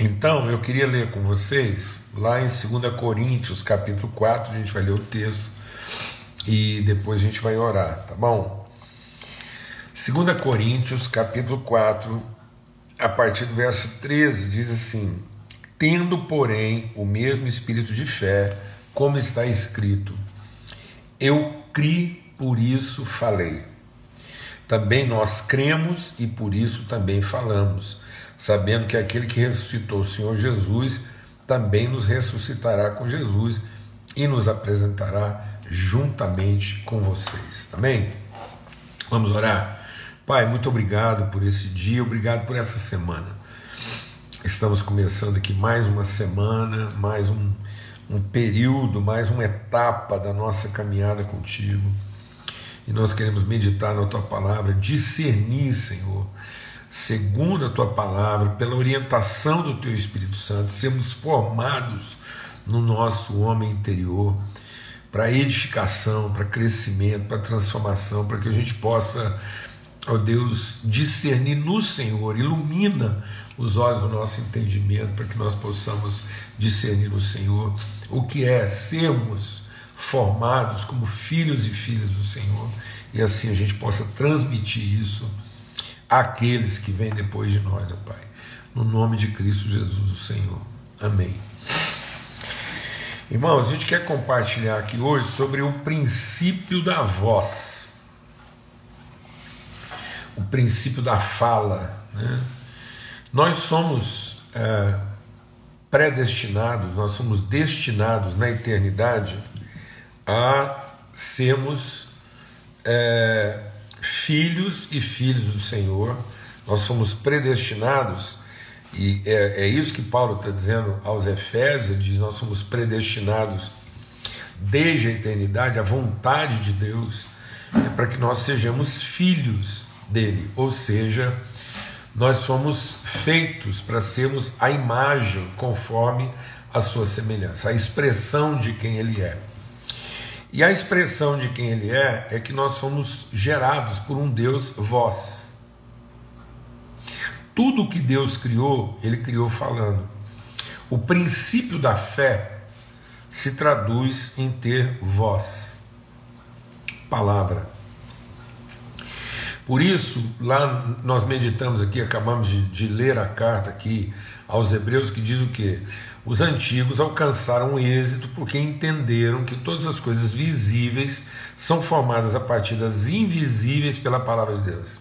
Então, eu queria ler com vocês lá em 2 Coríntios, capítulo 4, a gente vai ler o texto e depois a gente vai orar, tá bom? 2 Coríntios, capítulo 4, a partir do verso 13, diz assim: Tendo, porém, o mesmo espírito de fé, como está escrito, eu criei, por isso falei. Também nós cremos e por isso também falamos sabendo que aquele que ressuscitou o Senhor Jesus também nos ressuscitará com Jesus e nos apresentará juntamente com vocês. Amém? Vamos orar? Pai, muito obrigado por esse dia, obrigado por essa semana. Estamos começando aqui mais uma semana, mais um, um período, mais uma etapa da nossa caminhada contigo. E nós queremos meditar na tua palavra, discernir, Senhor, segundo a tua palavra, pela orientação do teu Espírito Santo, sermos formados no nosso homem interior para edificação, para crescimento, para transformação, para que a gente possa, ó Deus, discernir no Senhor, ilumina os olhos do nosso entendimento, para que nós possamos discernir no Senhor o que é sermos formados como filhos e filhas do Senhor, e assim a gente possa transmitir isso àqueles que vêm depois de nós, ó Pai. No nome de Cristo Jesus, o Senhor. Amém. Irmãos, a gente quer compartilhar aqui hoje sobre o princípio da voz, o princípio da fala. Né? Nós somos é, predestinados, nós somos destinados na eternidade a sermos é, filhos e filhos do Senhor, nós somos predestinados, e é, é isso que Paulo está dizendo aos Efésios, ele diz: nós somos predestinados desde a eternidade, a vontade de Deus é para que nós sejamos filhos dele, ou seja, nós somos feitos para sermos a imagem conforme a sua semelhança, a expressão de quem ele é. E a expressão de quem ele é é que nós somos gerados por um Deus voz. Tudo que Deus criou, ele criou falando. O princípio da fé se traduz em ter voz, palavra. Por isso, lá nós meditamos aqui, acabamos de, de ler a carta aqui aos Hebreus que diz o que? Os antigos alcançaram êxito porque entenderam que todas as coisas visíveis são formadas a partir das invisíveis pela palavra de Deus.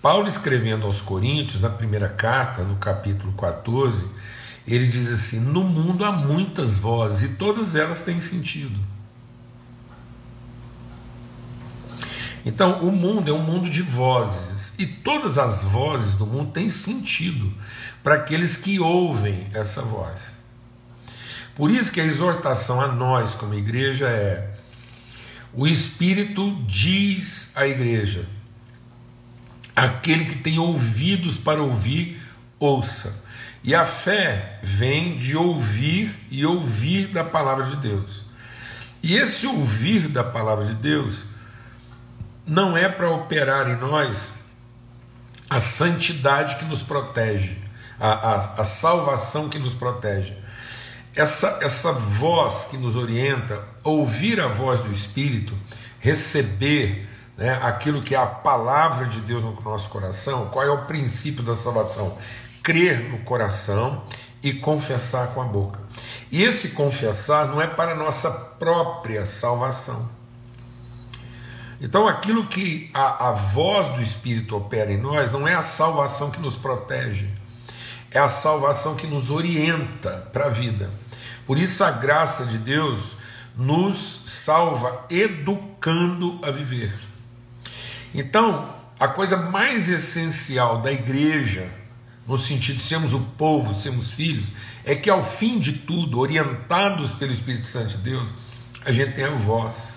Paulo, escrevendo aos Coríntios, na primeira carta, no capítulo 14, ele diz assim: No mundo há muitas vozes e todas elas têm sentido. Então, o mundo é um mundo de vozes, e todas as vozes do mundo têm sentido para aqueles que ouvem essa voz. Por isso que a exortação a nós, como igreja, é: o Espírito diz à igreja, aquele que tem ouvidos para ouvir, ouça. E a fé vem de ouvir e ouvir da palavra de Deus. E esse ouvir da palavra de Deus não é para operar em nós a santidade que nos protege, a, a, a salvação que nos protege. Essa, essa voz que nos orienta, ouvir a voz do Espírito, receber né, aquilo que é a palavra de Deus no nosso coração, qual é o princípio da salvação? Crer no coração e confessar com a boca. E esse confessar não é para nossa própria salvação. Então, aquilo que a, a voz do Espírito opera em nós não é a salvação que nos protege, é a salvação que nos orienta para a vida. Por isso, a graça de Deus nos salva educando a viver. Então, a coisa mais essencial da igreja, no sentido de sermos o povo, sermos filhos, é que ao fim de tudo, orientados pelo Espírito Santo de Deus, a gente tenha voz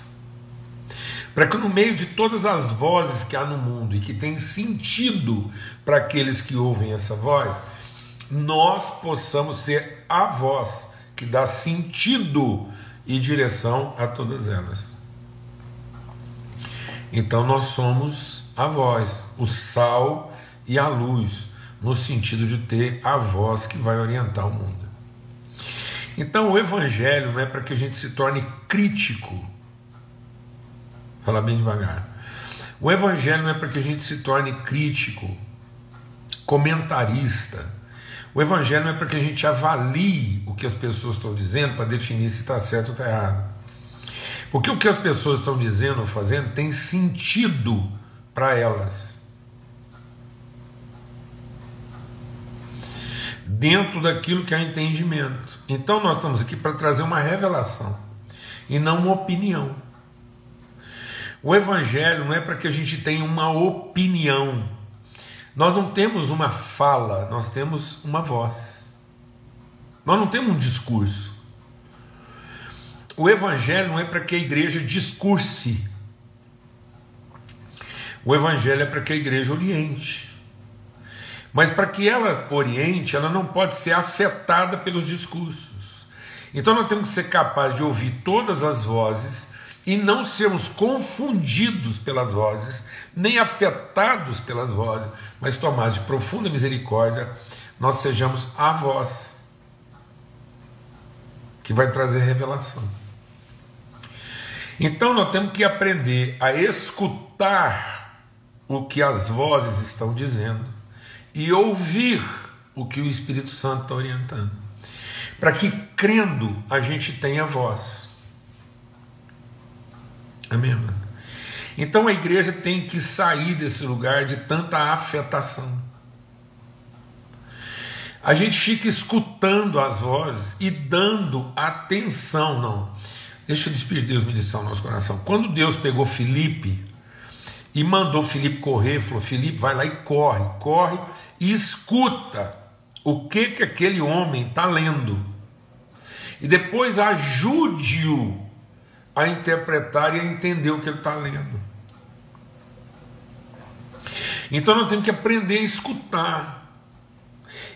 para que no meio de todas as vozes que há no mundo e que tem sentido para aqueles que ouvem essa voz, nós possamos ser a voz que dá sentido e direção a todas elas. Então nós somos a voz, o sal e a luz. no sentido de ter a voz que vai orientar o mundo. Então, o Evangelho não é para que a gente se torne crítico. Fala bem devagar. O Evangelho não é para que a gente se torne crítico, comentarista. O Evangelho não é para que a gente avalie o que as pessoas estão dizendo para definir se está certo ou está errado. Porque o que as pessoas estão dizendo ou fazendo tem sentido para elas. Dentro daquilo que é entendimento. Então nós estamos aqui para trazer uma revelação e não uma opinião. O Evangelho não é para que a gente tenha uma opinião. Nós não temos uma fala, nós temos uma voz. Nós não temos um discurso. O Evangelho não é para que a igreja discurse. O Evangelho é para que a igreja oriente. Mas para que ela oriente, ela não pode ser afetada pelos discursos. Então nós temos que ser capazes de ouvir todas as vozes e não sermos confundidos pelas vozes, nem afetados pelas vozes, mas tomados de profunda misericórdia, nós sejamos a voz que vai trazer revelação. Então nós temos que aprender a escutar o que as vozes estão dizendo e ouvir o que o Espírito Santo está orientando, para que crendo a gente tenha voz. Amém? Mano? Então a igreja tem que sair desse lugar de tanta afetação. A gente fica escutando as vozes e dando atenção, não. Deixa o Espírito de Deus ministrar o nosso coração. Quando Deus pegou Felipe e mandou Felipe correr, falou: Felipe, vai lá e corre, corre e escuta o que que aquele homem está lendo. E depois ajude-o a interpretar e a entender o que ele está lendo. Então nós temos que aprender a escutar.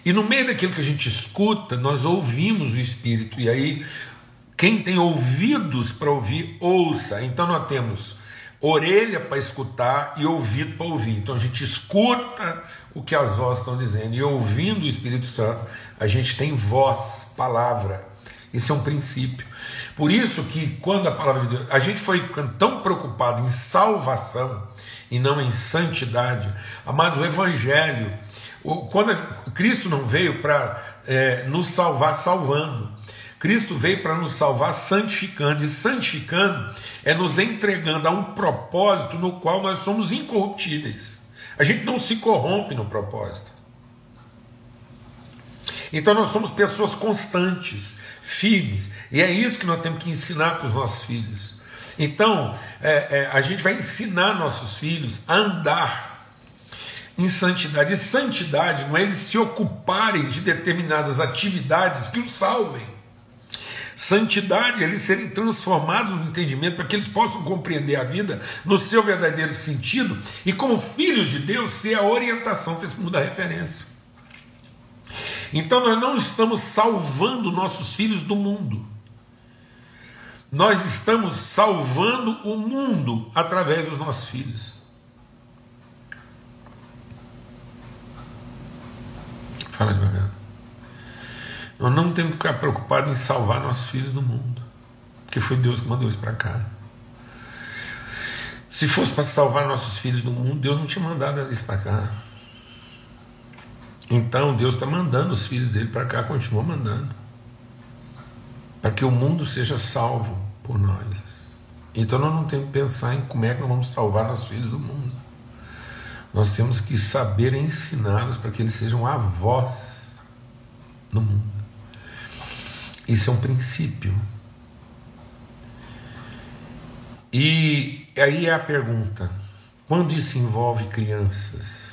E no meio daquilo que a gente escuta, nós ouvimos o Espírito. E aí quem tem ouvidos para ouvir, ouça. Então nós temos orelha para escutar e ouvido para ouvir. Então a gente escuta o que as vozes estão dizendo e ouvindo o Espírito Santo, a gente tem voz, palavra. Isso é um princípio. Por isso que quando a palavra de Deus, a gente foi ficando tão preocupado em salvação e não em santidade. Amados, o Evangelho, quando Cristo não veio para é, nos salvar salvando, Cristo veio para nos salvar santificando, e santificando é nos entregando a um propósito no qual nós somos incorruptíveis. A gente não se corrompe no propósito. Então nós somos pessoas constantes, firmes, e é isso que nós temos que ensinar para os nossos filhos. Então é, é, a gente vai ensinar nossos filhos a andar em santidade. E santidade não é eles se ocuparem de determinadas atividades que os salvem. Santidade, eles serem transformados no entendimento para que eles possam compreender a vida no seu verdadeiro sentido e, como filhos de Deus, ser a orientação para esse mundo da referência. Então, nós não estamos salvando nossos filhos do mundo, nós estamos salvando o mundo através dos nossos filhos. Fala devagar. Nós não temos que ficar preocupados em salvar nossos filhos do mundo, porque foi Deus que mandou isso para cá. Se fosse para salvar nossos filhos do mundo, Deus não tinha mandado isso para cá. Então Deus está mandando os filhos dele para cá, continua mandando, para que o mundo seja salvo por nós. Então nós não temos que pensar em como é que nós vamos salvar nossos filhos do mundo. Nós temos que saber ensiná-los para que eles sejam avós no mundo. Isso é um princípio. E aí é a pergunta: quando isso envolve crianças?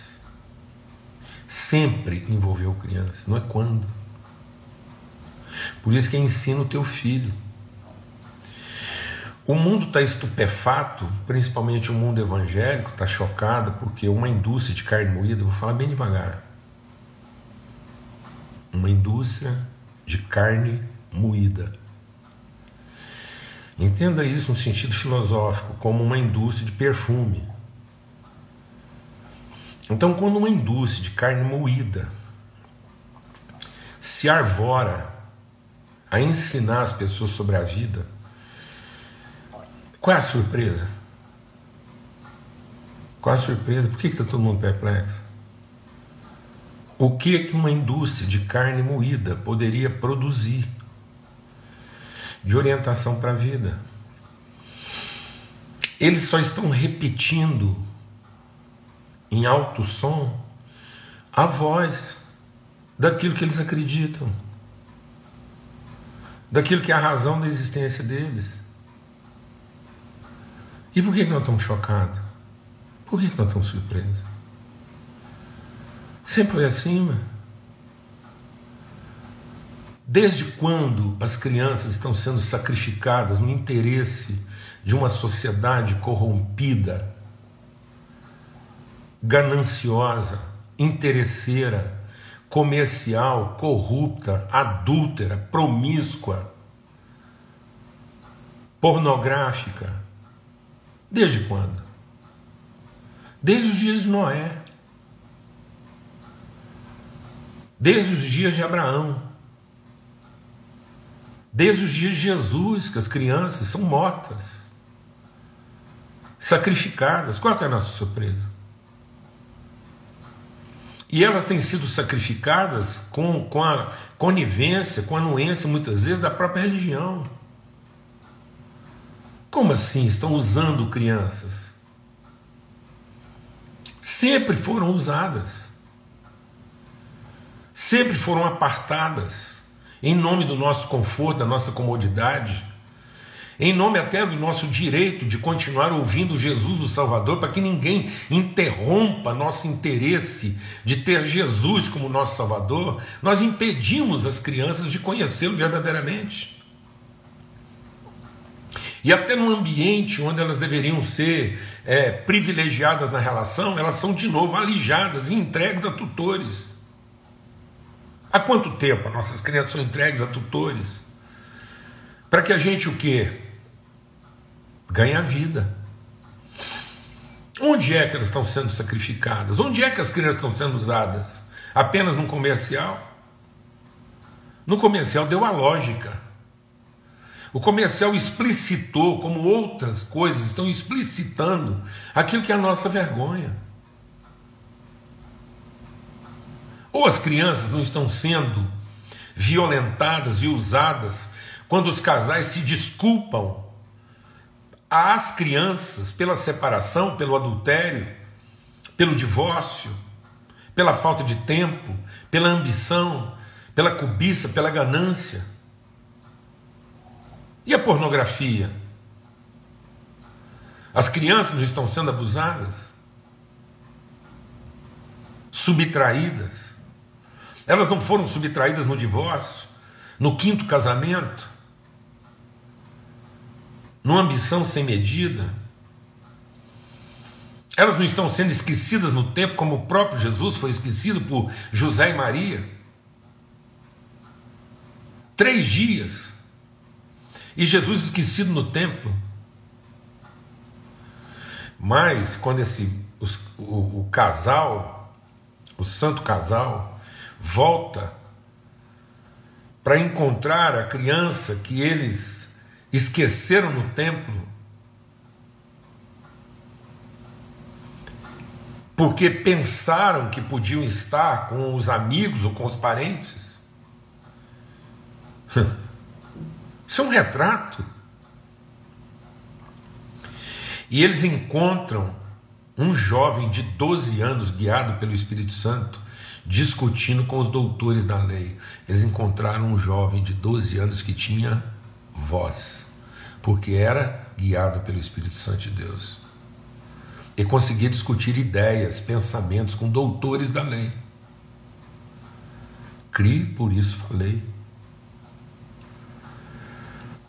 Sempre envolveu crianças, não é quando. Por isso que ensina o teu filho. O mundo está estupefato, principalmente o mundo evangélico, está chocado porque uma indústria de carne moída, vou falar bem devagar, uma indústria de carne moída. Entenda isso no sentido filosófico, como uma indústria de perfume. Então, quando uma indústria de carne moída se arvora a ensinar as pessoas sobre a vida, qual é a surpresa? Qual é a surpresa? Por que está todo mundo perplexo? O que, que uma indústria de carne moída poderia produzir de orientação para a vida? Eles só estão repetindo em alto som a voz daquilo que eles acreditam, daquilo que é a razão da existência deles. E por que, que nós estamos chocados? Por que, que nós estamos surpresos? Sempre foi assim. Desde quando as crianças estão sendo sacrificadas no interesse de uma sociedade corrompida, gananciosa, interesseira, comercial, corrupta, adúltera, promíscua, pornográfica? Desde quando? Desde os dias de Noé. Desde os dias de Abraão. Desde os dias de Jesus, que as crianças são mortas, sacrificadas. Qual é a nossa surpresa? E elas têm sido sacrificadas com, com a conivência, com a anuência, muitas vezes, da própria religião. Como assim estão usando crianças? Sempre foram usadas, sempre foram apartadas, em nome do nosso conforto, da nossa comodidade, em nome até do nosso direito de continuar ouvindo Jesus, o Salvador, para que ninguém interrompa nosso interesse de ter Jesus como nosso Salvador, nós impedimos as crianças de conhecê-lo verdadeiramente. E até no ambiente onde elas deveriam ser é, privilegiadas na relação, elas são de novo alijadas e entregues a tutores. Há quanto tempo as nossas crianças são entregues a tutores? Para que a gente o quê? Ganha vida. Onde é que elas estão sendo sacrificadas? Onde é que as crianças estão sendo usadas? Apenas num comercial? No comercial deu a lógica. O comercial explicitou, como outras coisas estão explicitando, aquilo que é a nossa vergonha. Ou as crianças não estão sendo violentadas e usadas quando os casais se desculpam às crianças pela separação, pelo adultério, pelo divórcio, pela falta de tempo, pela ambição, pela cobiça, pela ganância. E a pornografia? As crianças não estão sendo abusadas? Subtraídas? Elas não foram subtraídas no divórcio, no quinto casamento? Numa ambição sem medida, elas não estão sendo esquecidas no tempo, como o próprio Jesus foi esquecido por José e Maria. Três dias. E Jesus esquecido no templo. Mas quando esse, os, o, o casal, o santo casal, volta para encontrar a criança que eles esqueceram no templo, porque pensaram que podiam estar com os amigos ou com os parentes. Isso é um retrato. E eles encontram um jovem de 12 anos, guiado pelo Espírito Santo, discutindo com os doutores da lei. Eles encontraram um jovem de 12 anos que tinha voz, porque era guiado pelo Espírito Santo de Deus. E conseguia discutir ideias, pensamentos com doutores da lei. Cri, por isso falei.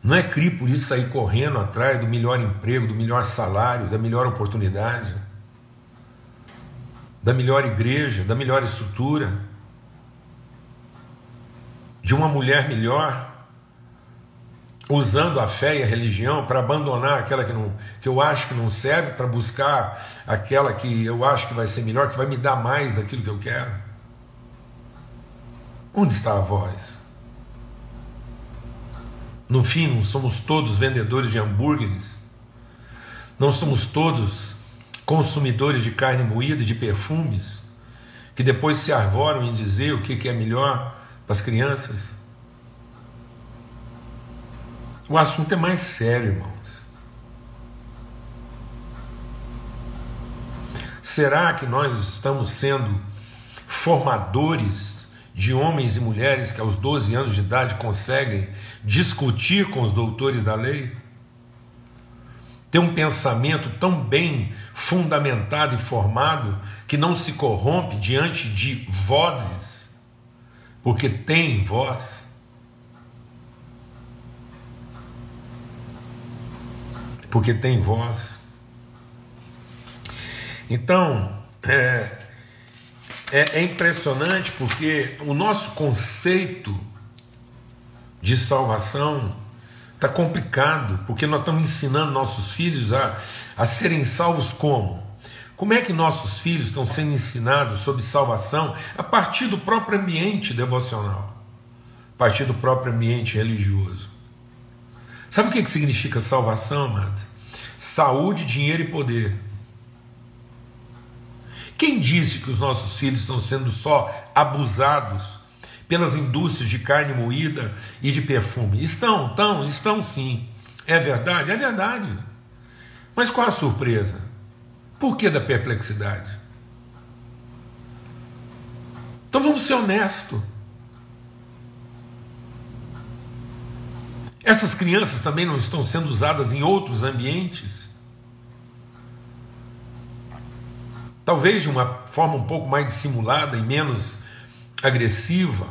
Não é cri, por isso sair correndo atrás do melhor emprego, do melhor salário, da melhor oportunidade, da melhor igreja, da melhor estrutura, de uma mulher melhor, usando a fé e a religião para abandonar aquela que, não, que eu acho que não serve, para buscar aquela que eu acho que vai ser melhor, que vai me dar mais daquilo que eu quero? Onde está a voz? No fim, não somos todos vendedores de hambúrgueres, não somos todos consumidores de carne moída e de perfumes, que depois se arvoram em dizer o que é melhor para as crianças. O assunto é mais sério, irmãos. Será que nós estamos sendo formadores de homens e mulheres que aos 12 anos de idade conseguem discutir com os doutores da lei? Ter um pensamento tão bem fundamentado e formado que não se corrompe diante de vozes, porque tem voz. Porque tem voz. Então, é, é, é impressionante porque o nosso conceito de salvação está complicado, porque nós estamos ensinando nossos filhos a, a serem salvos como? Como é que nossos filhos estão sendo ensinados sobre salvação a partir do próprio ambiente devocional, a partir do próprio ambiente religioso? Sabe o que, significa salvação, amado? Saúde, dinheiro e poder. Quem disse que os nossos filhos estão sendo só abusados pelas indústrias de carne moída e de perfume? Estão, estão, estão sim. É verdade? É verdade. Mas qual a surpresa? Por que da perplexidade? Então vamos ser honestos. Essas crianças também não estão sendo usadas em outros ambientes? Talvez de uma forma um pouco mais dissimulada e menos agressiva,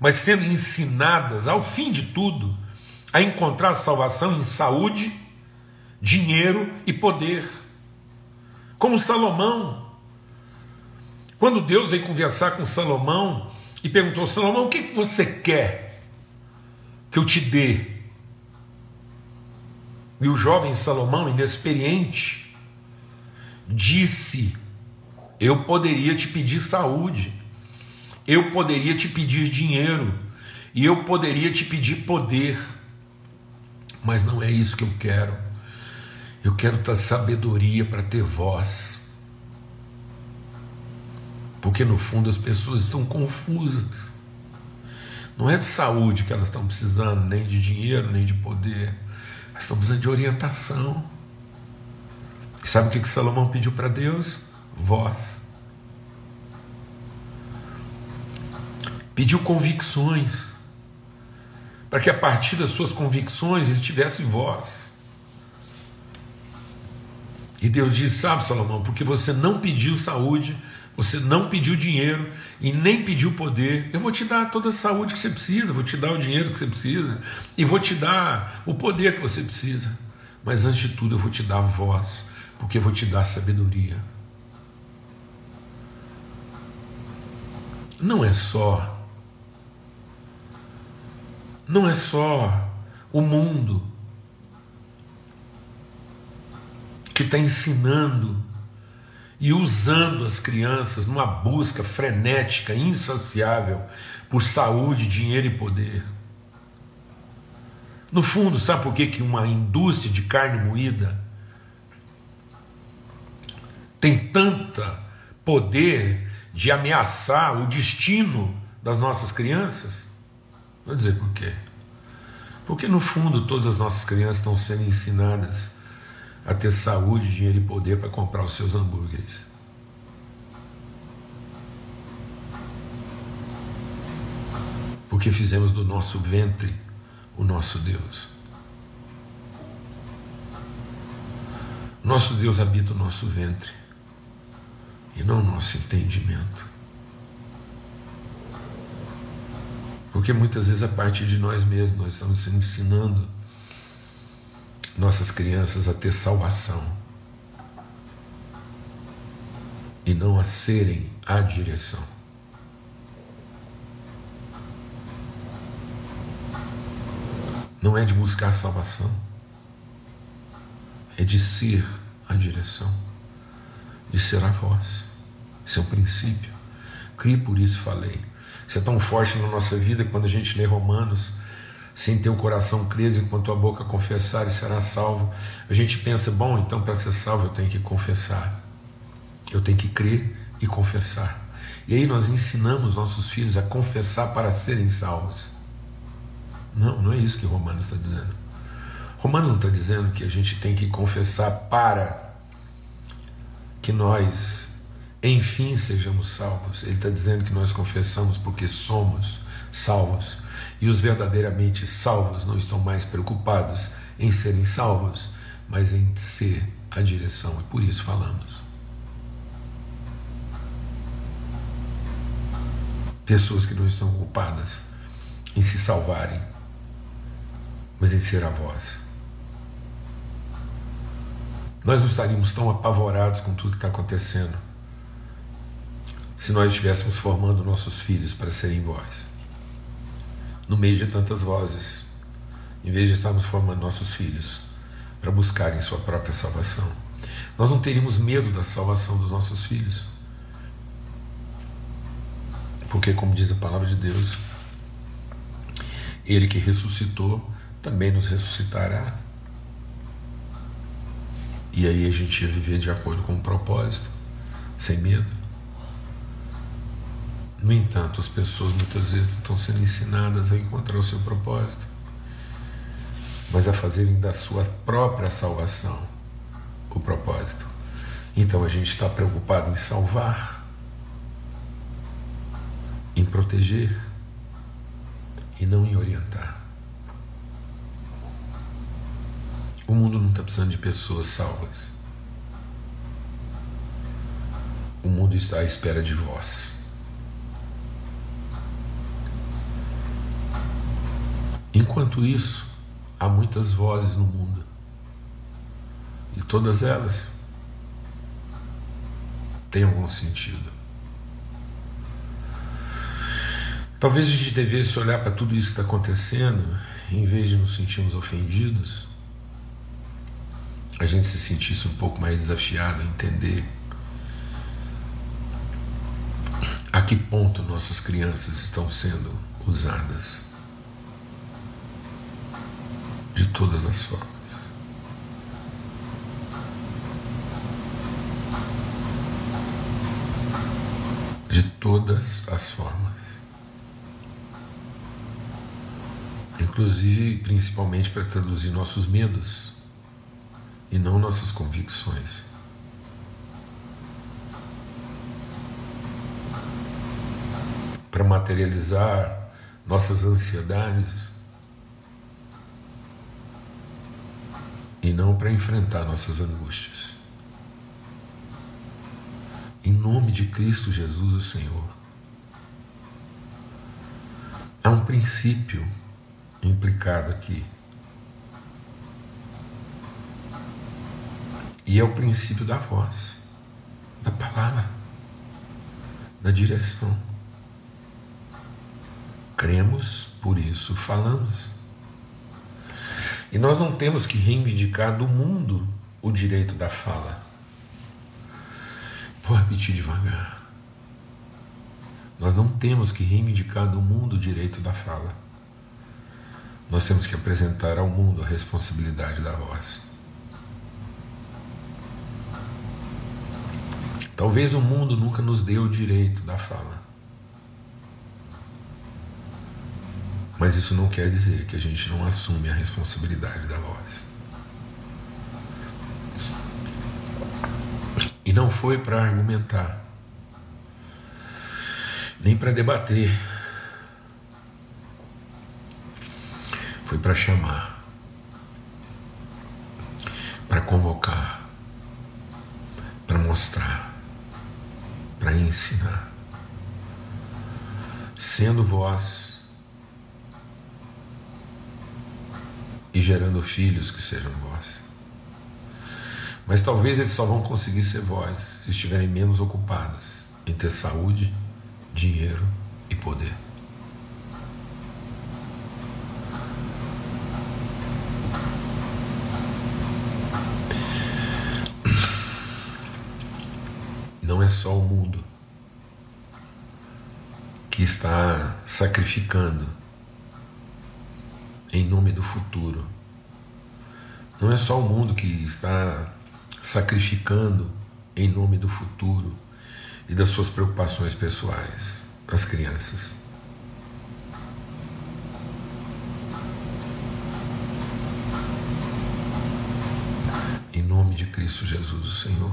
mas sendo ensinadas, ao fim de tudo, a encontrar salvação em saúde, dinheiro e poder. Como Salomão. Quando Deus veio conversar com Salomão e perguntou: Salomão, o que você quer que eu te dê? E o jovem Salomão, inexperiente, disse: Eu poderia te pedir saúde, eu poderia te pedir dinheiro, e eu poderia te pedir poder, mas não é isso que eu quero. Eu quero ter sabedoria para ter voz. Porque no fundo as pessoas estão confusas. Não é de saúde que elas estão precisando, nem de dinheiro, nem de poder nós estamos precisando de orientação. E sabe o que, que Salomão pediu para Deus? Voz. Pediu convicções. Para que a partir das suas convicções ele tivesse voz. E Deus disse: Sabe, Salomão, porque você não pediu saúde, você não pediu dinheiro e nem pediu poder. Eu vou te dar toda a saúde que você precisa, vou te dar o dinheiro que você precisa e vou te dar o poder que você precisa. Mas antes de tudo, eu vou te dar voz, porque eu vou te dar sabedoria. Não é só não é só o mundo que está ensinando e usando as crianças numa busca frenética, insaciável por saúde, dinheiro e poder. No fundo, sabe por que, que uma indústria de carne moída tem tanta poder de ameaçar o destino das nossas crianças? Vou dizer por quê. Porque no fundo todas as nossas crianças estão sendo ensinadas a ter saúde, dinheiro e poder para comprar os seus hambúrgueres. Porque fizemos do nosso ventre o nosso Deus. Nosso Deus habita o nosso ventre e não o nosso entendimento. Porque muitas vezes a partir de nós mesmos nós estamos ensinando nossas crianças a ter salvação e não a serem a direção. não é de buscar salvação, é de ser a direção, de ser a voz. Esse é o princípio. Crie por isso falei. Isso é tão forte na nossa vida que quando a gente lê Romanos, sem ter o coração crer e com a boca confessar e será salvo, a gente pensa, bom, então para ser salvo eu tenho que confessar. Eu tenho que crer e confessar. E aí nós ensinamos nossos filhos a confessar para serem salvos. Não, não é isso que Romanos está dizendo. Romanos não está dizendo que a gente tem que confessar para que nós, enfim, sejamos salvos. Ele está dizendo que nós confessamos porque somos salvos. E os verdadeiramente salvos não estão mais preocupados em serem salvos, mas em ser a direção. E por isso falamos. Pessoas que não estão ocupadas em se salvarem, mas em ser a voz. Nós não estaríamos tão apavorados com tudo que está acontecendo se nós estivéssemos formando nossos filhos para serem voz. No meio de tantas vozes, em vez de estarmos formando nossos filhos para buscarem sua própria salvação. Nós não teríamos medo da salvação dos nossos filhos. Porque, como diz a palavra de Deus, Ele que ressuscitou também nos ressuscitará. E aí a gente ia viver de acordo com o propósito, sem medo. No entanto, as pessoas muitas vezes não estão sendo ensinadas a encontrar o seu propósito, mas a fazerem da sua própria salvação o propósito. Então a gente está preocupado em salvar, em proteger e não em orientar. O mundo não está precisando de pessoas salvas. O mundo está à espera de vós. Enquanto isso, há muitas vozes no mundo. E todas elas têm algum sentido. Talvez a gente devesse olhar para tudo isso que está acontecendo, em vez de nos sentirmos ofendidos, a gente se sentisse um pouco mais desafiado a entender a que ponto nossas crianças estão sendo usadas de todas as formas. De todas as formas. Inclusive, principalmente para traduzir nossos medos e não nossas convicções. Para materializar nossas ansiedades e não para enfrentar nossas angústias. Em nome de Cristo Jesus, o Senhor. Há um princípio implicado aqui E é o princípio da voz, da palavra, da direção. Cremos, por isso falamos. E nós não temos que reivindicar do mundo o direito da fala. Vou repetir devagar. Nós não temos que reivindicar do mundo o direito da fala. Nós temos que apresentar ao mundo a responsabilidade da voz. Talvez o mundo nunca nos dê o direito da fala. Mas isso não quer dizer que a gente não assume a responsabilidade da voz. E não foi para argumentar, nem para debater. Foi para chamar, para convocar, para mostrar para ensinar. Sendo voz gerando filhos que sejam vós. Mas talvez eles só vão conseguir ser vós se estiverem menos ocupados em ter saúde, dinheiro e poder. Não é só o mundo que está sacrificando em nome do futuro não é só o mundo que está sacrificando em nome do futuro e das suas preocupações pessoais, as crianças. Em nome de Cristo Jesus, o Senhor,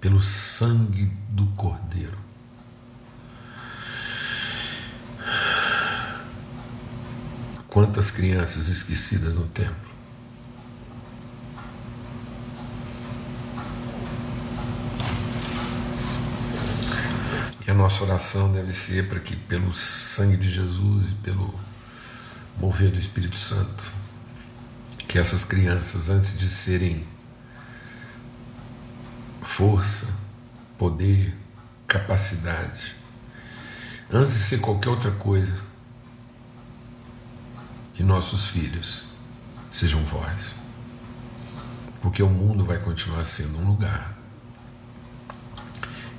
pelo sangue do Cordeiro, Quantas crianças esquecidas no templo? E a nossa oração deve ser para que, pelo sangue de Jesus e pelo mover do Espírito Santo, que essas crianças, antes de serem força, poder, capacidade, antes de ser qualquer outra coisa, que nossos filhos sejam vós. Porque o mundo vai continuar sendo um lugar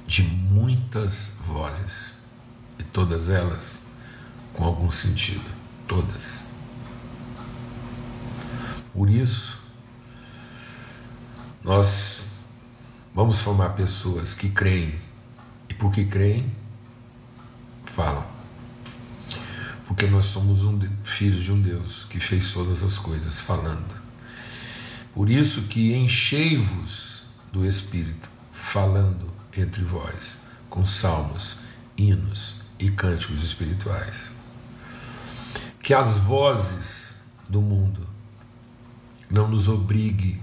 de muitas vozes e todas elas com algum sentido, todas. Por isso, nós vamos formar pessoas que creem e porque creem, falam porque nós somos um filhos de um Deus que fez todas as coisas falando. Por isso que enchei-vos do Espírito, falando entre vós, com salmos, hinos e cânticos espirituais. Que as vozes do mundo não nos obrigue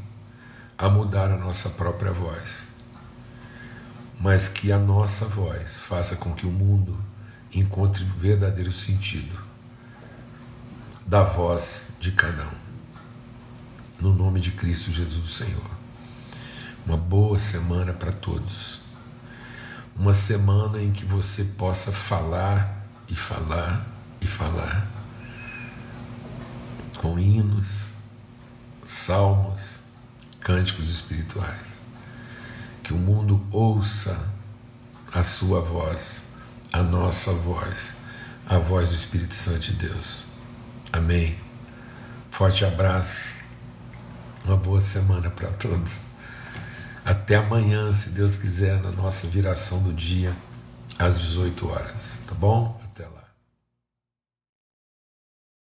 a mudar a nossa própria voz, mas que a nossa voz faça com que o mundo encontre verdadeiro sentido da voz de cada um. No nome de Cristo Jesus, Senhor. Uma boa semana para todos. Uma semana em que você possa falar e falar e falar com hinos, salmos, cânticos espirituais. Que o mundo ouça a sua voz a nossa voz, a voz do Espírito Santo de Deus. Amém. Forte abraço. Uma boa semana para todos. Até amanhã, se Deus quiser, na nossa viração do dia, às 18 horas. Tá bom?